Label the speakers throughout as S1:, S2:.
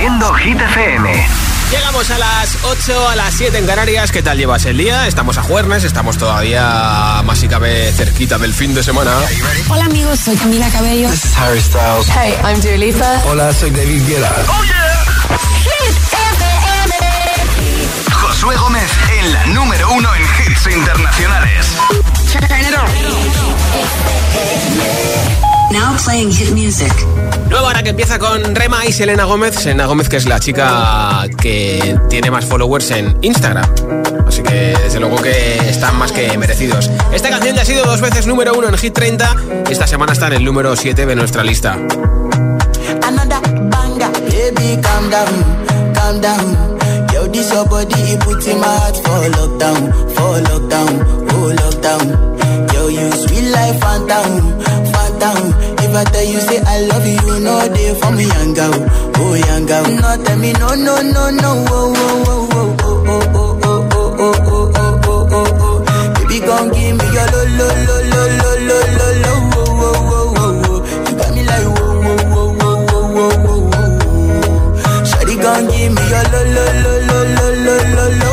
S1: Produciendo Hit FM.
S2: Llegamos a las 8, a las 7 en Canarias. ¿Qué tal llevas el día? Estamos a jueves, estamos todavía más y cabe cerquita del fin de semana.
S3: Hola amigos, soy Camila Cabello.
S4: This is Harry Styles.
S5: Hey, I'm Dua Lipa.
S4: Hola, soy David Guetta.
S1: ¡Oh, yeah!
S3: Hit
S1: FM. Josué Gómez en la número uno en hits internacionales.
S6: Now playing hit music.
S2: Nueva hora que empieza con Rema y Selena Gómez. Selena Gómez, que es la chica que tiene más followers en Instagram. Así que desde luego que están más que merecidos. Esta canción ya ha sido dos veces número uno en Hit 30. Esta semana está en el número 7 de nuestra lista.
S7: Another banger. Baby, calm down, calm down. Yo, this your body, it puts in my heart for lockdown, for lockdown, oh lockdown. Yo, you sweet life, phantom, phantom. If I tell you, say I love you, know they for me, girl, oh girl. No, tell me, no, no, no, no, oh, oh, oh, oh, oh, oh, oh, oh, oh, oh, oh, oh, oh, oh. Baby, gon' give me your lo, lo, lo, lo, lo, lo, lo, lo, oh, oh, oh, oh, oh. You got me like, whoa, whoa, whoa, whoa, whoa, whoa, whoa, whoa. Shawty gon' give me your lo, lo, lo, lo, lo, lo, lo,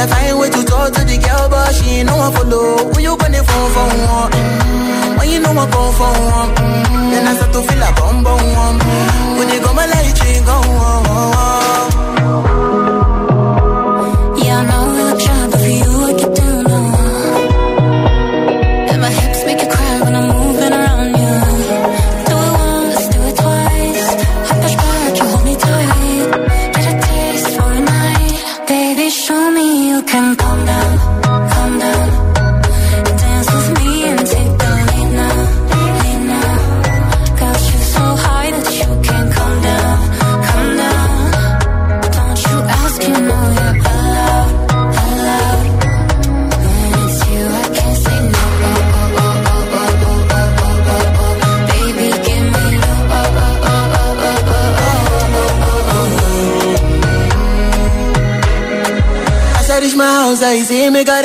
S7: I find way to talk to the girl, but she ain't no one follow. Who you gonna phone for one? Mm, When you know I come for one, mm, then I start to feel a bum bum one. Mm, When you go my light, you go on.
S3: Yeah, I say,
S7: see me got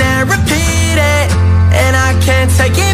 S5: and
S7: repeat it. And I can't take it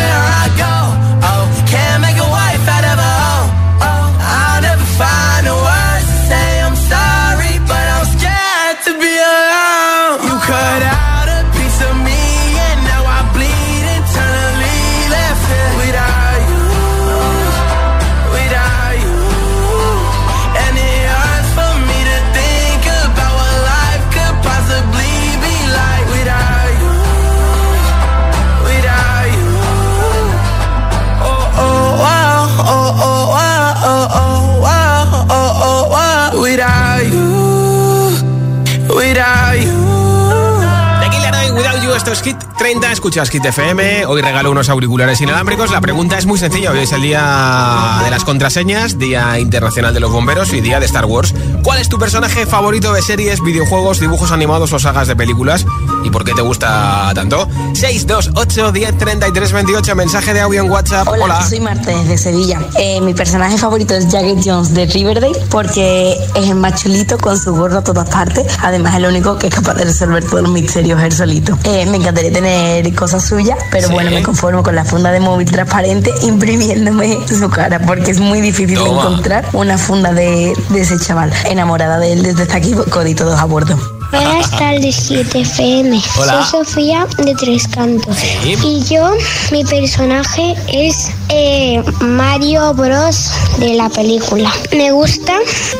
S2: los Hit 30, escuchas Hit FM. Hoy regalo unos auriculares inalámbricos. La pregunta es muy sencilla. Hoy es el día de las contraseñas, Día Internacional de los Bomberos y Día de Star Wars. ¿Cuál es tu personaje favorito de series, videojuegos, dibujos animados o sagas de películas? y por qué te gusta tanto. 628 10 33 28, mensaje de audio en WhatsApp.
S8: Hola, Hola. soy Marta desde Sevilla. Eh, mi personaje favorito es Jagged Jones de Riverdale porque es el más chulito con su gorro a todas partes. Además, es el único que es capaz de resolver todos los misterios él solito. Eh, me encantaría tener cosas suyas, pero bueno, me conformo con la funda de móvil transparente imprimiéndome su cara porque es muy difícil encontrar una funda de, ese chaval. Enamorada de él desde aquí, codito dos a bordo.
S9: Buenas tardes, 7 FM.
S2: Hola.
S9: Soy Sofía de Tres Cantos.
S2: Sí.
S9: Y yo, mi personaje es eh, Mario Bros. de la película. Me gusta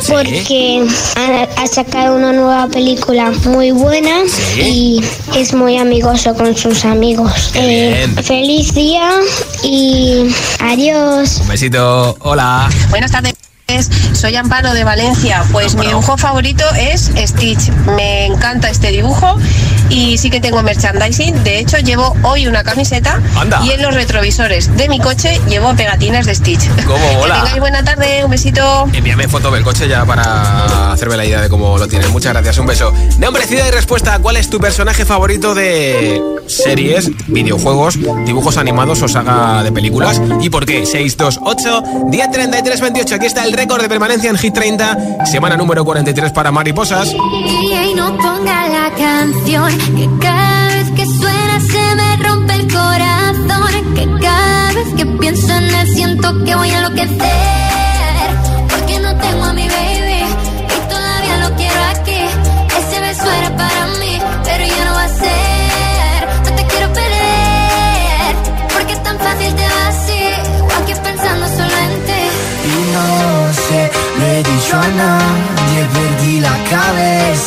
S9: porque ha, ha sacado una nueva película muy buena y es muy amigoso con sus amigos. Eh,
S2: bien.
S9: feliz día y adiós.
S2: Un besito. Hola.
S10: Buenas tardes. Soy Amparo de Valencia. Pues mi dibujo favorito es Stitch. Me encanta este dibujo y sí que tengo merchandising. De hecho, llevo hoy una camiseta
S2: Anda.
S10: y en los retrovisores de mi coche llevo pegatinas de Stitch.
S2: ¿Cómo mola?
S10: Que tengáis buena tarde. Un besito.
S2: Envíame foto del coche ya para hacerme la idea de cómo lo tienes. Muchas gracias, un beso. Nombre, ciudad y respuesta. ¿Cuál es tu personaje favorito de series, videojuegos, dibujos animados o saga de películas? ¿Y por qué? 628 10 33 28. Aquí está el récord de permanencia en Hit 30. Semana número 43 para Mariposas.
S11: Y no ponga la canción que cada vez que suena se me rompe el corazón. Que cada vez que pienso en él siento que voy a enloquecer.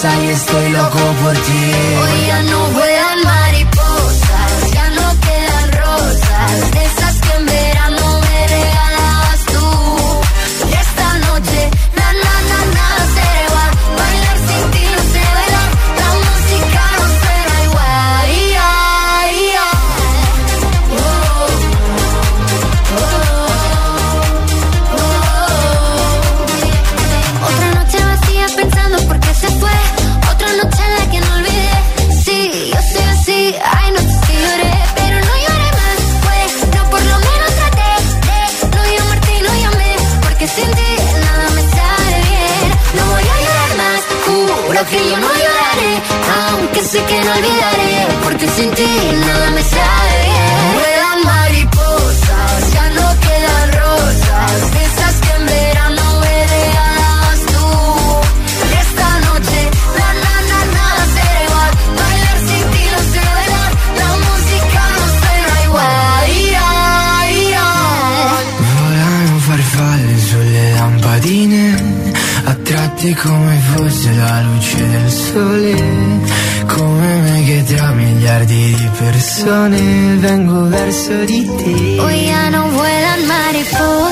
S12: Cabeza y estoy loco por ti. Sole, come me che tra miliardi di persone vengo verso di te.
S11: Hoy ya no vuelan mariposas,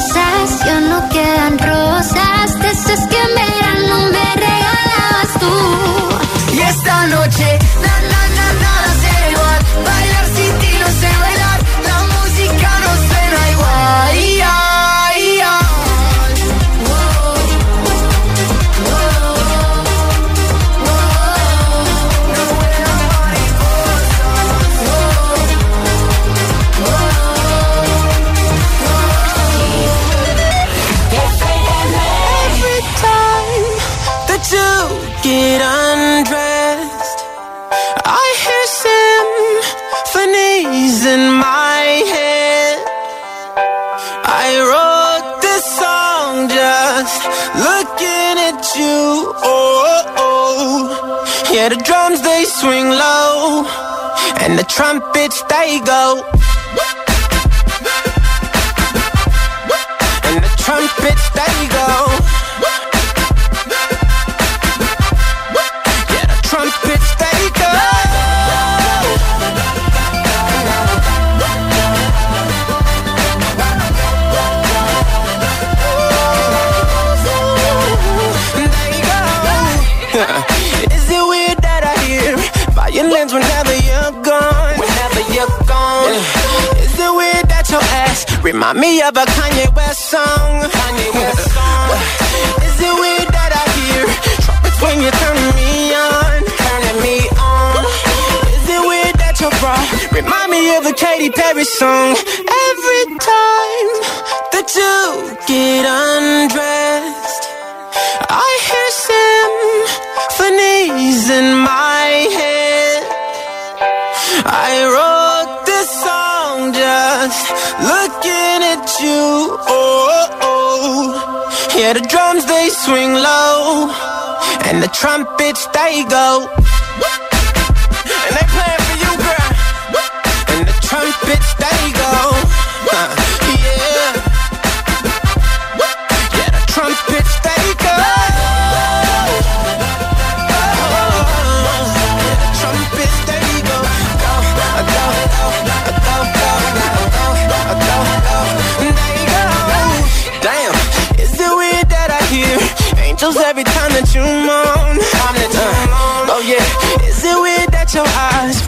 S12: remind me of a Kanye West song? Kanye West song. Is it weird that I hear trumpets when you're turning me on? Turning me on. Is it weird that your bra remind me of a Katy Perry song? Every time that you get undressed. Swing low,
S11: And the trumpets, they go. And they playing for you, girl. And the trumpets, they go.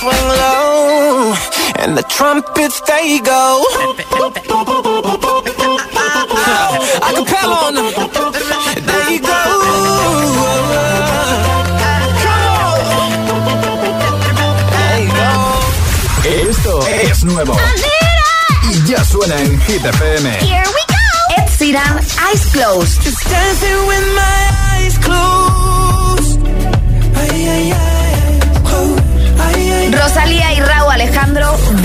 S11: Swing low, and the trumpets they go. Acapella on them. There you go. There you go.
S1: Esto es nuevo. Y ya suena en Hit FM.
S13: Here we go. Ed Sheeran, Eyes Closed.
S11: Just dancing with my eyes closed. Ay, ay, ay,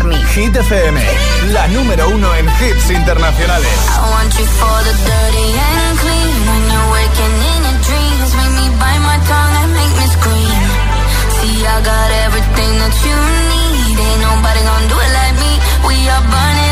S14: Me.
S1: Hit FM, la número uno en hits internacionales.
S14: I want you for the dirty and clean. When you're waking in your dreams, make me bite my tongue and make me scream. See, I got everything that you need. Ain't nobody gonna do it like me. We are burning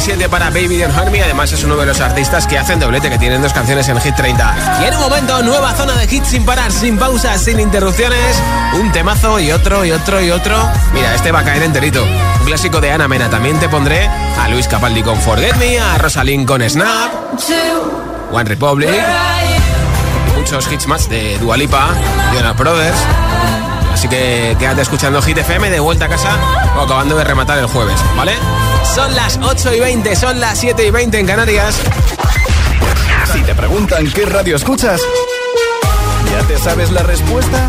S2: 27 para Baby Don't Hurt Además, es uno de los artistas que hacen doblete, que tienen dos canciones en Hit 30. Y en un momento, nueva zona de hits sin parar, sin pausas, sin interrupciones. Un temazo y otro y otro y otro. Mira, este va a caer enterito. Un clásico de Ana Mena. También te pondré a Luis Capaldi con Forget Me, a Rosalind con Snap, One Republic, muchos hits más de Dualipa, Jonas Brothers. Así que quédate escuchando Hit FM de vuelta a casa o acabando de rematar el jueves, ¿vale? Son las 8 y 20, son las 7 y 20 en Canarias.
S15: Si te preguntan qué radio escuchas, ¿ya te sabes la respuesta?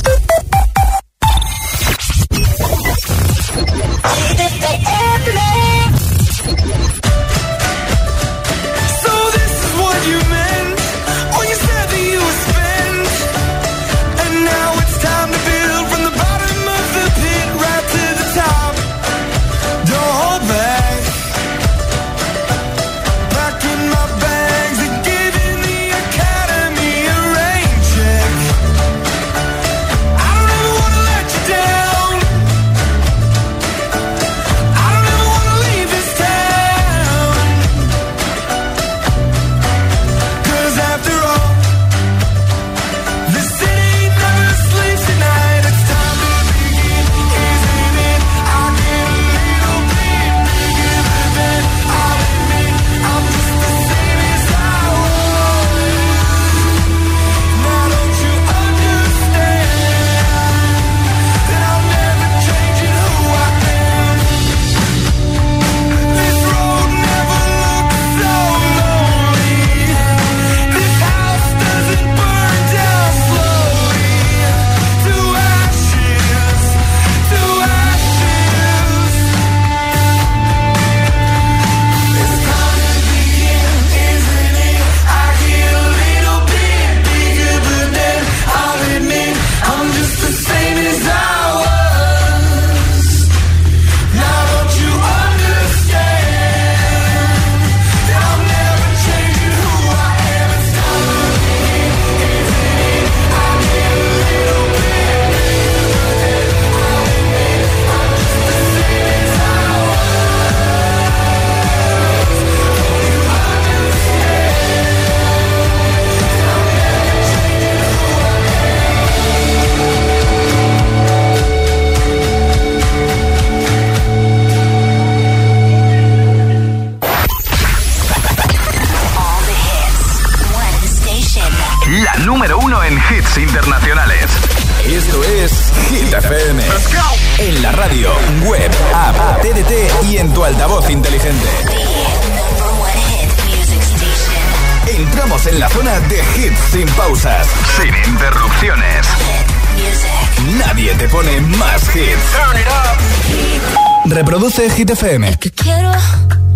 S15: FM.
S16: que quiero,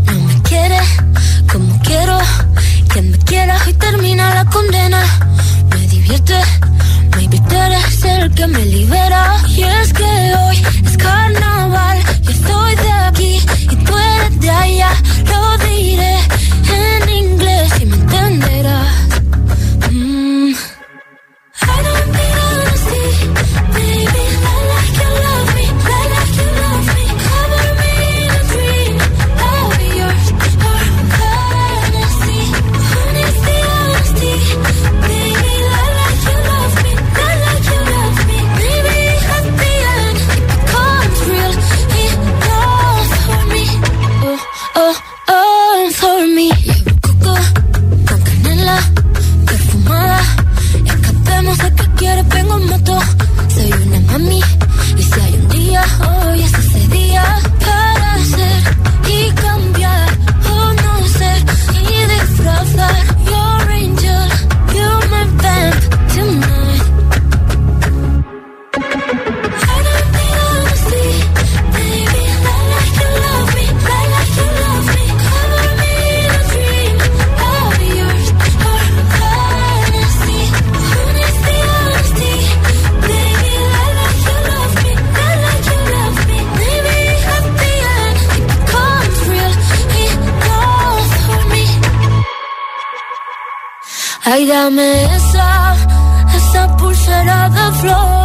S16: no me quiere como quiero. Que me quiera y termina la condena. Me divierte, tú eres el que me libera.
S17: Tráigame esa, esa pulsera de flor.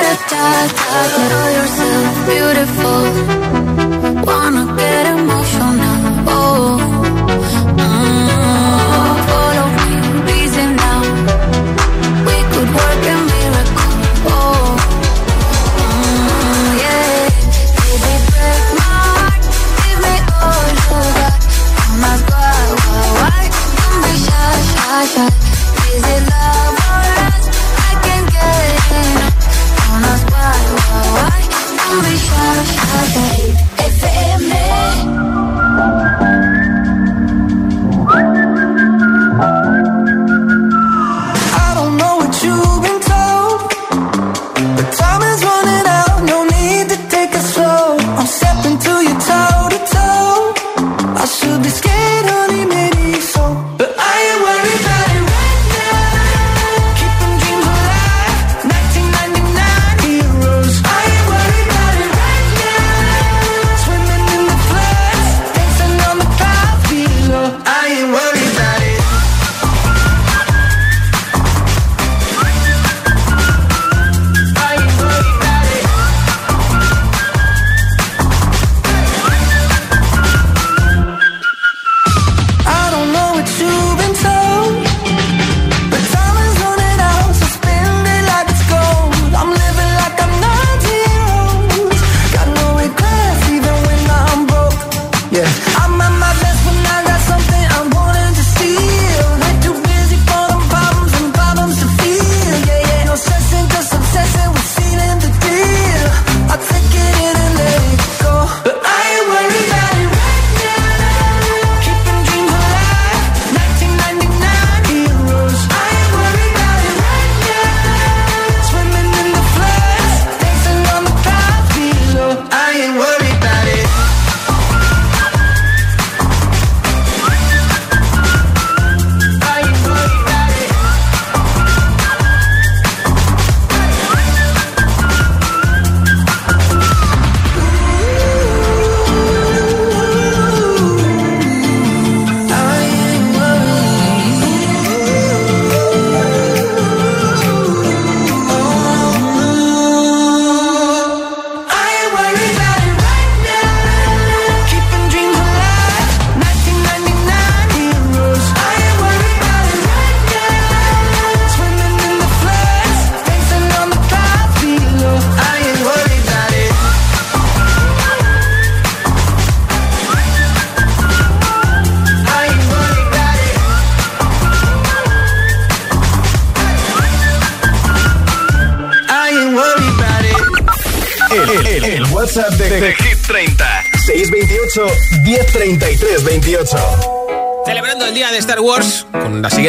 S17: da da know yourself beautiful. Wanna get emotional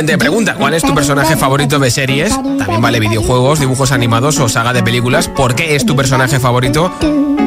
S12: siguiente pregunta. ¿Cuál es tu personaje favorito de series? También vale videojuegos, dibujos animados o saga de películas. ¿Por qué es tu personaje favorito?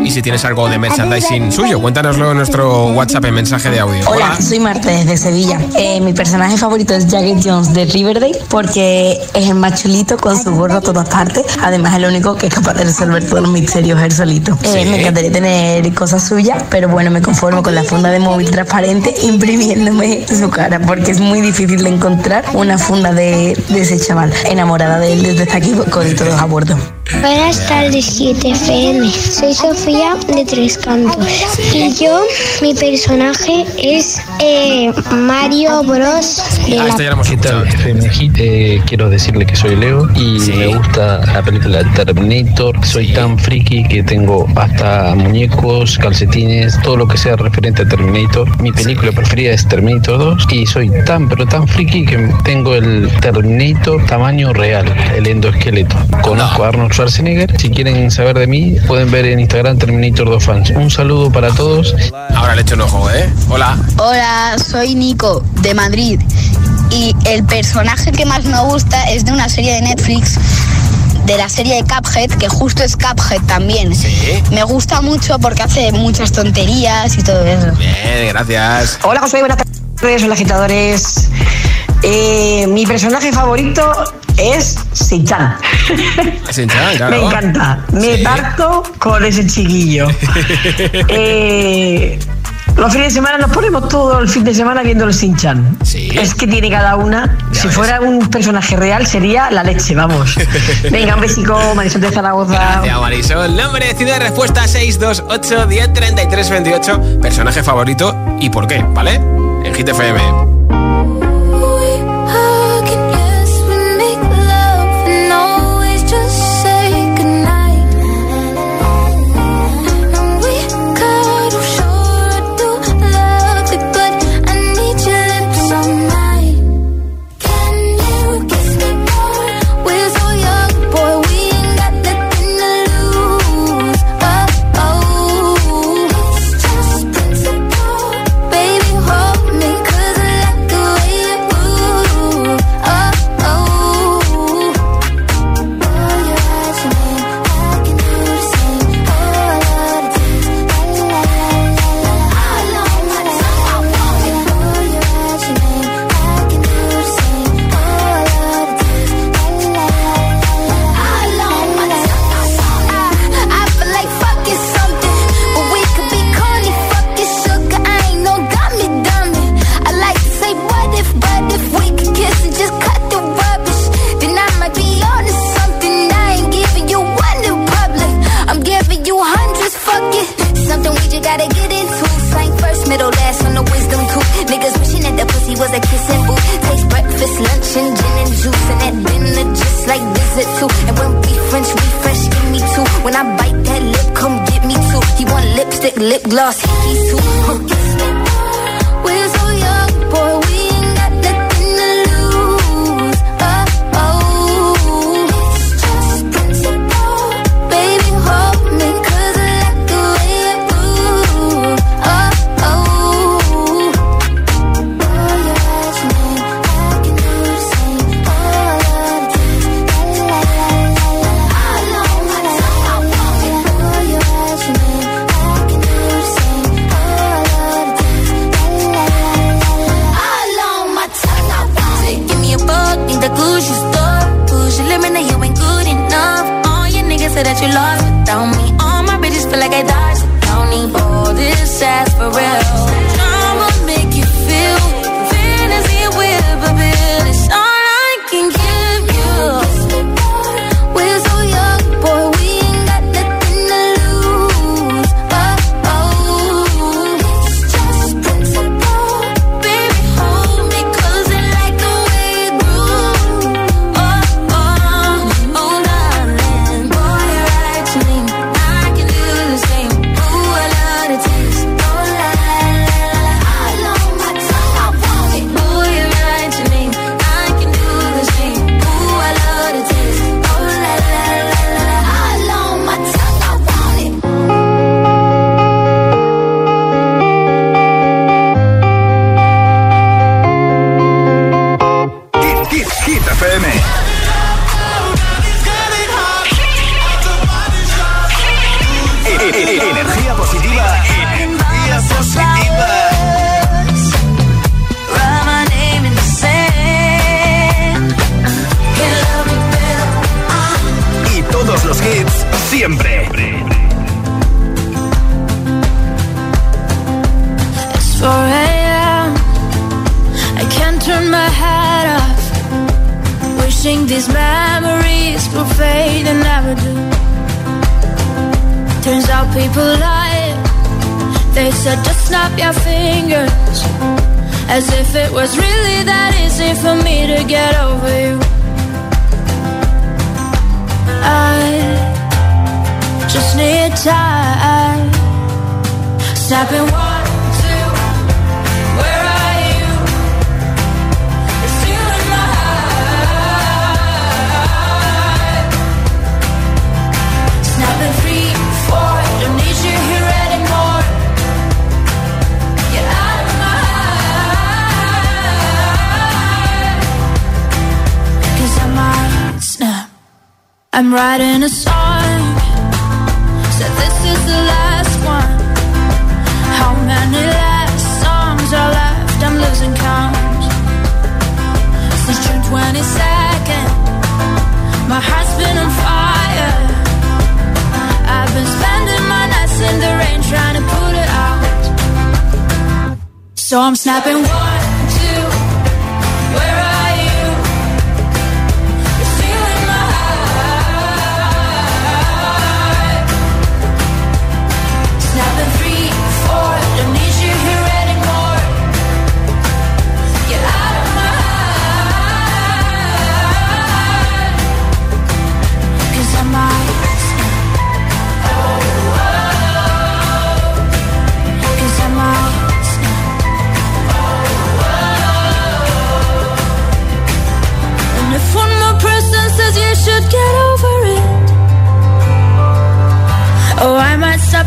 S12: Y si tienes algo de merchandising suyo, cuéntanoslo en nuestro WhatsApp en mensaje de audio.
S8: Hola, soy Marta desde Sevilla. Eh, mi personaje favorito es Jagged Jones de Riverdale porque es el más chulito con su gorro a todas partes. Además, es el único que es capaz de resolver todos los misterios él solito. Eh,
S12: Sí.
S8: Me encantaría tener cosas suyas, pero bueno, me conformo con la funda de móvil transparente imprimiéndome su cara porque es muy difícil de encontrar una funda de, de ese chaval. Enamorada de él desde aquí con todos a bordo.
S9: Buenas tardes, 7 FM. Soy Sofía de Tres Cantos. Y yo, mi personaje es eh, Mario Bros. de
S12: Ah,
S9: la
S12: ya hemos
S18: ¿Qué
S12: escuchado.
S18: tal, FM Hit? Eh, quiero decirle que soy Leo y me gusta la película Terminator. Soy tan friki que tengo hasta muñecos, calcetines, todo lo que sea referente a Terminator. Mi película preferida es Terminator 2 y soy tan, pero tan friki que tengo el Terminator tamaño real, el endoesqueleto. Conozco a Arnold Schwarzenegger. Si quieren saber de mí, pueden ver en Instagram Terminator 2 Fans. Un saludo para todos.
S12: Ahora le echo un ojo, ¿eh? Hola.
S3: Hola, soy Nico de Madrid y el personaje que más me gusta es de una serie de Netflix de la serie de Cuphead, que justo es Cuphead también. Me gusta mucho porque hace muchas tonterías y todo eso.
S12: Bien, gracias.
S19: Hola José, buenas tardes, hola agitadores. Eh, mi personaje favorito es Sichan.
S12: Shin-chan, claro.
S19: Me encanta, me
S12: Sí.
S19: parto con ese chiquillo. Eh, los fines de semana nos ponemos todo el fin de semana viendo el Sinchan. Es que tiene cada una.
S12: Ya
S19: si
S12: ves.
S19: fuera un personaje real sería la leche, vamos. Venga, un besico, Marisol de Zaragoza.
S12: Gracias, Marisol. Nombre, ciudad, respuesta 628 10 33 28. Personaje favorito y por qué, ¿vale? En Hit
S17: arms snapping. Whoa.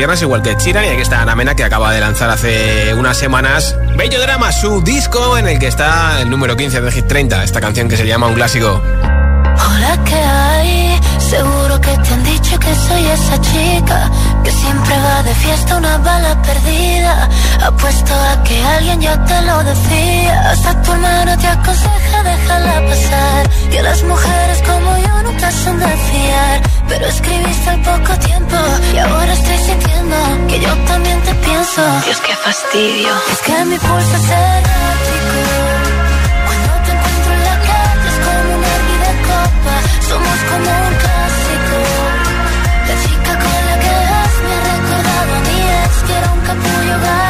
S2: Viernes, igual que Chiran, y aquí está Ana Mena, que acaba de lanzar hace unas semanas Bello Drama, su disco en el que está el número 15 de Hit 30, esta canción que se llama Un Clásico.
S16: Hola, ¿qué hay? Seguro que te han dicho que soy esa chica que siempre va de fiesta una bala perdida. Apuesto a que alguien ya te lo decía. Hasta tu hermano te aconseja déjala pasar. Que las mujeres como yo nunca son de fiar. Pero escribiste al poco tiempo y ahora estoy sintiendo que yo también te pienso. Dios, qué fastidio. Es que mi pulso es errático. Cuando te encuentro en la calle es como un hervir de copa. Somos como un clásico. La chica con la que vas me ha recordado a mi ex que era un capullo.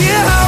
S15: Yeah.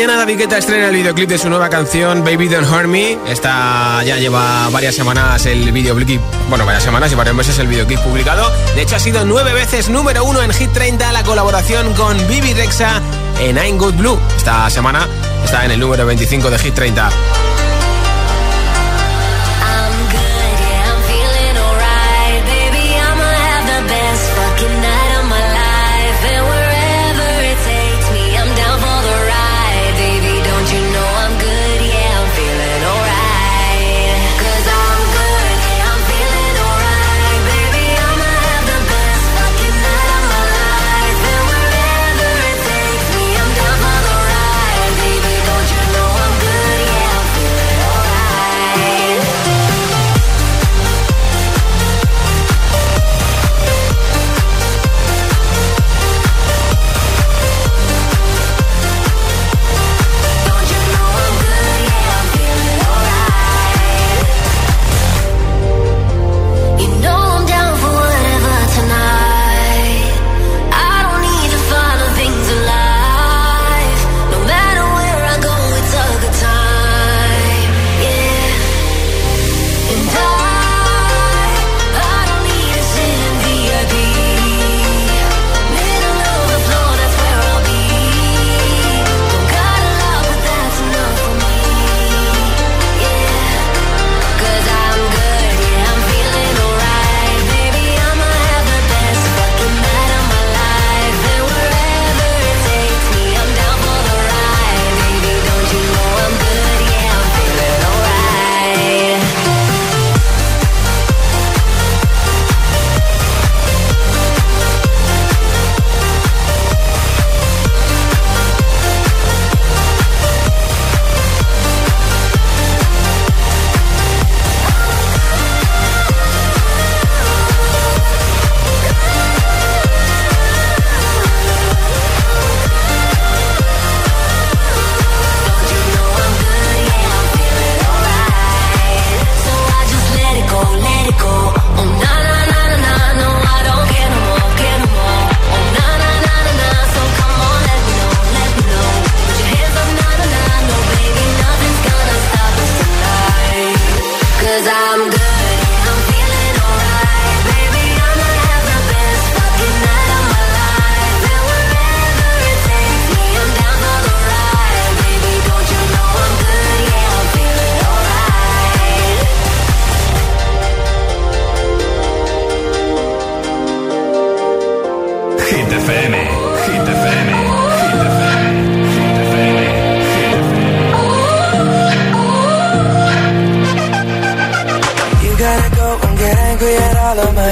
S2: mañana David Guetta estrena el videoclip de su nueva canción Baby Don't Hurt Me. Esta ya lleva varias semanas el videoclip, bueno, varias semanas y varios meses el videoclip publicado. De hecho, ha sido nueve veces número uno en Hit 30 la colaboración con Bibi Rexa en I'm Good Blue. Esta semana está en el número 25 de Hit 30.